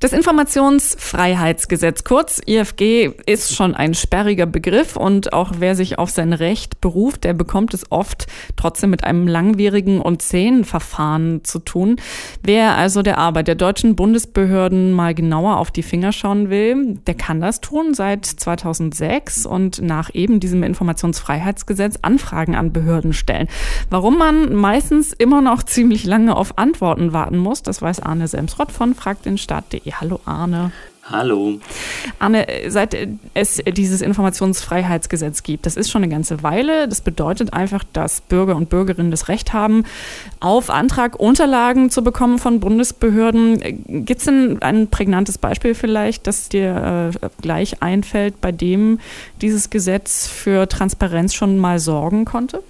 Das Informationsfreiheitsgesetz, kurz IFG, ist schon ein sperriger Begriff und auch wer sich auf sein Recht beruft, der bekommt es oft trotzdem mit einem langwierigen und zähen Verfahren zu tun. Wer also der Arbeit der deutschen Bundesbehörden mal genauer auf die Finger schauen will, der kann das tun seit 2006 und nach eben diesem Informationsfreiheitsgesetz Anfragen an Behörden stellen. Warum man meistens immer noch ziemlich lange auf Antworten warten muss, das weiß Arne Semsrott von fragdenstaat.de. Hallo Arne. Hallo. Arne, seit es dieses Informationsfreiheitsgesetz gibt, das ist schon eine ganze Weile. Das bedeutet einfach, dass Bürger und Bürgerinnen das Recht haben, auf Antrag Unterlagen zu bekommen von Bundesbehörden. Gibt es denn ein prägnantes Beispiel vielleicht, das dir äh, gleich einfällt, bei dem dieses Gesetz für Transparenz schon mal sorgen konnte?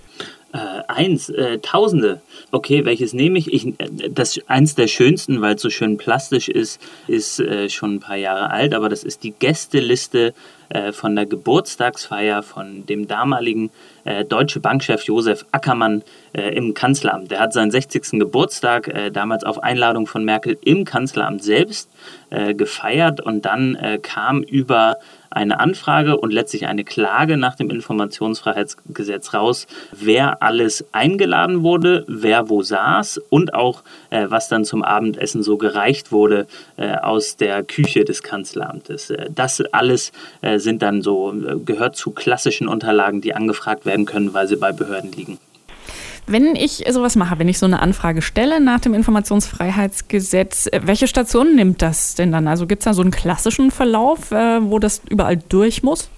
Äh, eins, äh, Tausende. Okay, welches nehme ich? ich das eins der schönsten, weil es so schön plastisch ist, ist äh, schon ein paar Jahre alt, aber das ist die Gästeliste äh, von der Geburtstagsfeier von dem damaligen äh, Deutsche Bankchef Josef Ackermann äh, im Kanzleramt. Der hat seinen 60. Geburtstag äh, damals auf Einladung von Merkel im Kanzleramt selbst äh, gefeiert und dann kam über eine Anfrage und letztlich eine Klage nach dem Informationsfreiheitsgesetz raus, wer alles eingeladen wurde, wer wo saß und auch äh, was dann zum Abendessen so gereicht wurde äh, aus der Küche des Kanzleramtes. Äh, das alles äh, sind dann so, äh, gehört zu klassischen Unterlagen, die angefragt werden können, weil sie bei Behörden liegen. Wenn ich sowas mache, wenn ich so eine Anfrage stelle nach dem Informationsfreiheitsgesetz, äh, welche Station nimmt das denn dann? Also gibt es da so einen klassischen Verlauf, äh, wo das überall durch muss?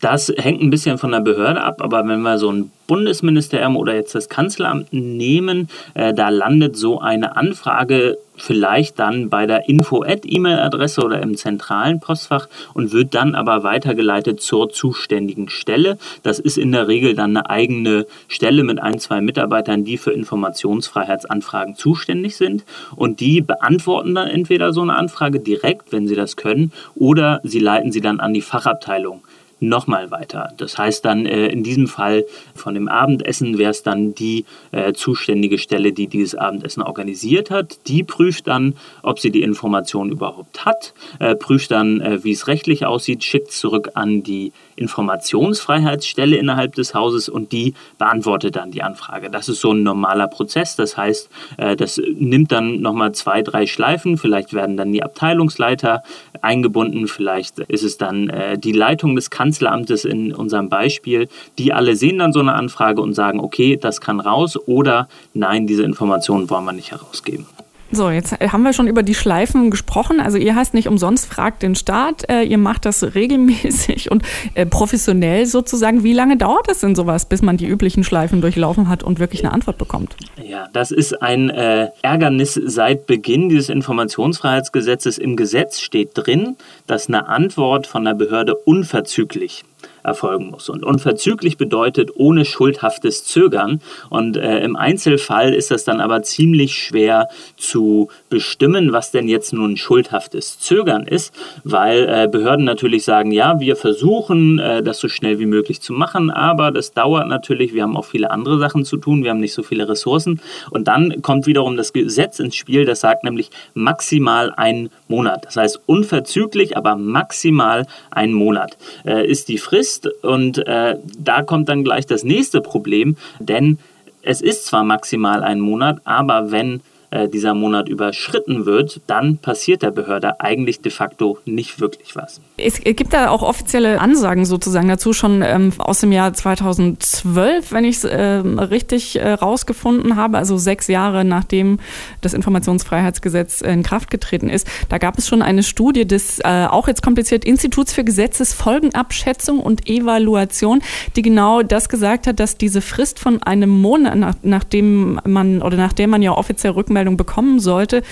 Das hängt ein bisschen von der Behörde ab, aber wenn wir so ein Bundesministerium oder jetzt das Kanzleramt nehmen, äh, da landet so eine Anfrage vielleicht dann bei der Info-E-Mail-Adresse oder im zentralen Postfach und wird dann aber weitergeleitet zur zuständigen Stelle. Das ist in der Regel dann eine eigene Stelle mit ein, zwei Mitarbeitern, die für Informationsfreiheitsanfragen zuständig sind und die beantworten dann entweder so eine Anfrage direkt, wenn sie das können, oder sie leiten sie dann an die Fachabteilung nochmal weiter. Das heißt dann äh, in diesem Fall von dem Abendessen wäre es dann die äh, zuständige Stelle, die dieses Abendessen organisiert hat. Die prüft dann, ob sie die Information überhaupt hat, äh, prüft dann, äh, wie es rechtlich aussieht, schickt zurück an die Informationsfreiheitsstelle innerhalb des Hauses und die beantwortet dann die Anfrage. Das ist so ein normaler Prozess. Das heißt, äh, das nimmt dann nochmal zwei, drei Schleifen. Vielleicht werden dann die Abteilungsleiter eingebunden. Vielleicht ist es dann äh, die Leitung des Kanzlers Kanzleramtes in unserem Beispiel, die alle sehen dann so eine Anfrage und sagen, okay, das kann raus oder nein, diese Informationen wollen wir nicht herausgeben. So, jetzt haben wir schon über die Schleifen gesprochen. Also ihr heißt nicht umsonst fragt den Staat. Äh, ihr macht das regelmäßig und äh, professionell sozusagen. Wie lange dauert es denn sowas, bis man die üblichen Schleifen durchlaufen hat und wirklich eine Antwort bekommt? Ja, das ist ein äh, Ärgernis seit Beginn dieses Informationsfreiheitsgesetzes. Im Gesetz steht drin, dass eine Antwort von der Behörde unverzüglich erfolgen muss. Und unverzüglich bedeutet ohne schuldhaftes Zögern. Und äh, im Einzelfall ist das dann aber ziemlich schwer zu bestimmen, was denn jetzt nun schuldhaftes Zögern ist, weil äh, Behörden natürlich sagen, ja, wir versuchen, äh, das so schnell wie möglich zu machen, aber das dauert natürlich. Wir haben auch viele andere Sachen zu tun, wir haben nicht so viele Ressourcen. Und dann kommt wiederum das Gesetz ins Spiel, das sagt nämlich maximal einen Monat. Das heißt unverzüglich, aber maximal einen Monat äh, ist die Frist ist. Und äh, da kommt dann gleich das nächste Problem, denn es ist zwar maximal ein Monat, aber wenn äh, dieser Monat überschritten wird, dann passiert der Behörde eigentlich de facto nicht wirklich was. Es gibt da auch offizielle Ansagen sozusagen dazu, schon ähm, aus dem Jahr 2012, wenn ich es äh, richtig äh, rausgefunden habe, also sechs Jahre nachdem das Informationsfreiheitsgesetz in Kraft getreten ist. Da gab es schon eine Studie des, äh, auch jetzt kompliziert, Instituts für Gesetzesfolgenabschätzung und Evaluation, die genau das gesagt hat, dass diese Frist von einem Monat, nach, nachdem man oder nachdem man ja offiziell Rückmeldung Rückmeldung bekommen sollte,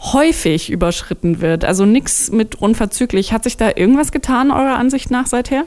häufig überschritten wird. Also nichts mit unverzüglich. Hat sich da irgendwas getan, eurer Ansicht nach seither?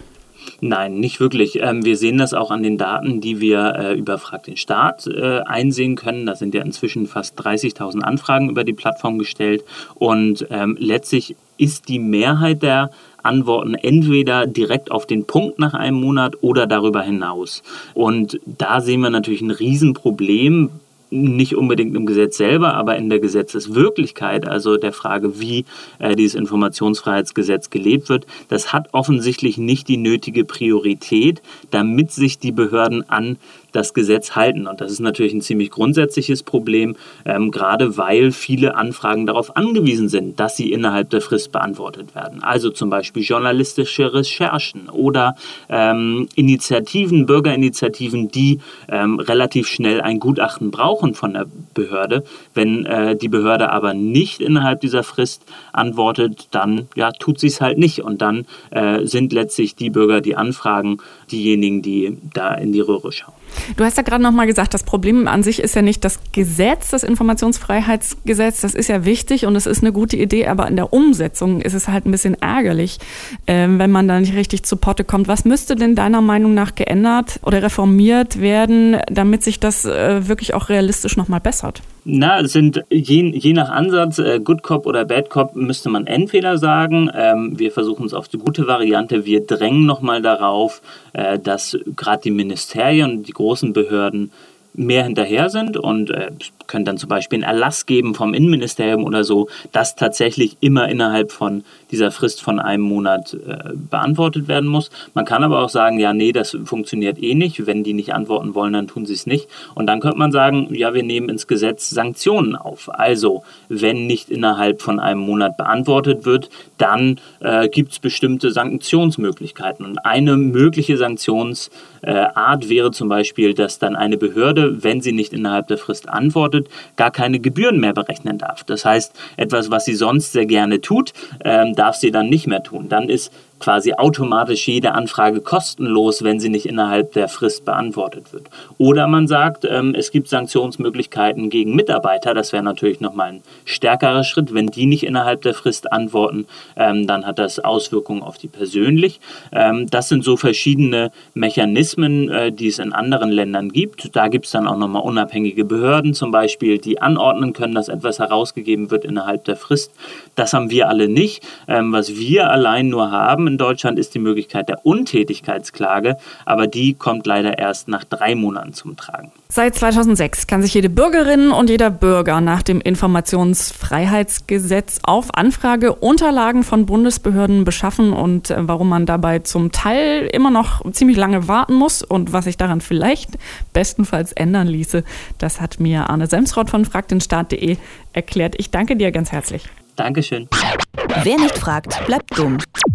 Nein, nicht wirklich. Ähm, wir sehen das auch an den Daten, die wir äh, über Frag den Staat äh, einsehen können. Da sind ja inzwischen fast 30.000 Anfragen über die Plattform gestellt. Und ähm, letztlich ist die Mehrheit der Antworten entweder direkt auf den Punkt nach einem Monat oder darüber hinaus. Und da sehen wir natürlich ein Riesenproblem, nicht unbedingt im Gesetz selber, aber in der Gesetzeswirklichkeit, also der Frage, wie äh, dieses Informationsfreiheitsgesetz gelebt wird, das hat offensichtlich nicht die nötige Priorität, damit sich die Behörden an das Gesetz halten. Und das ist natürlich ein ziemlich grundsätzliches Problem, ähm, gerade weil viele Anfragen darauf angewiesen sind, dass sie innerhalb der Frist beantwortet werden. Also zum Beispiel journalistische Recherchen oder ähm, Initiativen, Bürgerinitiativen, die ähm, relativ schnell ein Gutachten brauchen von der Behörde. Wenn äh, die Behörde aber nicht innerhalb dieser Frist antwortet, dann ja, tut sie es halt nicht. Und dann äh, sind letztlich die Bürger, die anfragen, diejenigen, die da in die Röhre schauen. Du hast ja gerade noch mal gesagt, das Problem an sich ist ja nicht das Gesetz, das Informationsfreiheitsgesetz. Das ist ja wichtig und es ist eine gute Idee, aber in der Umsetzung ist es halt ein bisschen ärgerlich, äh, wenn man da nicht richtig zu Potte kommt. Was müsste denn deiner Meinung nach geändert oder reformiert werden, damit sich das äh, wirklich auch realistisch noch mal bessert? Na, es sind je, je nach Ansatz, äh, Good Cop oder Bad Cop, müsste man entweder sagen, ähm, wir versuchen es auf die gute Variante, wir drängen nochmal darauf, äh, dass gerade die Ministerien die großen Behörden mehr hinterher sind und äh, können dann zum Beispiel einen Erlass geben vom Innenministerium oder so, dass tatsächlich immer innerhalb von dieser Frist von einem Monat äh, beantwortet werden muss. Man kann aber auch sagen, ja, nee, das funktioniert eh nicht. Wenn die nicht antworten wollen, dann tun sie es nicht. Und dann könnte man sagen, ja, wir nehmen ins Gesetz Sanktionen auf. Also, wenn nicht innerhalb von einem Monat beantwortet wird, dann äh, gibt es bestimmte Sanktionsmöglichkeiten. Und eine mögliche Sanktionsart wäre zum Beispiel, dass dann eine Behörde, wenn sie nicht innerhalb der Frist antwortet, gar keine Gebühren mehr berechnen darf. Das heißt, etwas, was sie sonst sehr gerne tut, ähm, darf sie dann nicht mehr tun. Dann ist quasi automatisch jede Anfrage kostenlos, wenn sie nicht innerhalb der Frist beantwortet wird. Oder man sagt, ähm, es gibt Sanktionsmöglichkeiten gegen Mitarbeiter. Das wäre natürlich nochmal ein stärkerer Schritt. Wenn die nicht innerhalb der Frist antworten, ähm, dann hat das Auswirkungen auf die persönlich. Ähm, das sind so verschiedene Mechanismen, äh, die es in anderen Ländern gibt. Da gibt es dann auch nochmal unabhängige Behörden zum Beispiel, die anordnen können, dass etwas herausgegeben wird innerhalb der Frist. Das haben wir alle nicht. Was wir allein nur haben, haben in Deutschland, ist die Möglichkeit der Untätigkeitsklage, aber die kommt leider erst nach drei Monaten zum Tragen. Seit 2006 kann sich jede Bürgerin und jeder Bürger nach dem Informationsfreiheitsgesetz auf Anfrage Unterlagen von Bundesbehörden beschaffen und äh, warum man dabei zum Teil immer noch ziemlich lange warten muss und was sich daran vielleicht bestenfalls ändern ließe, das hat mir Arne Semsrott von fragdenstaat.de erklärt. Ich danke dir ganz herzlich. Dankeschön. Wer nicht fragt, bleibt dumm.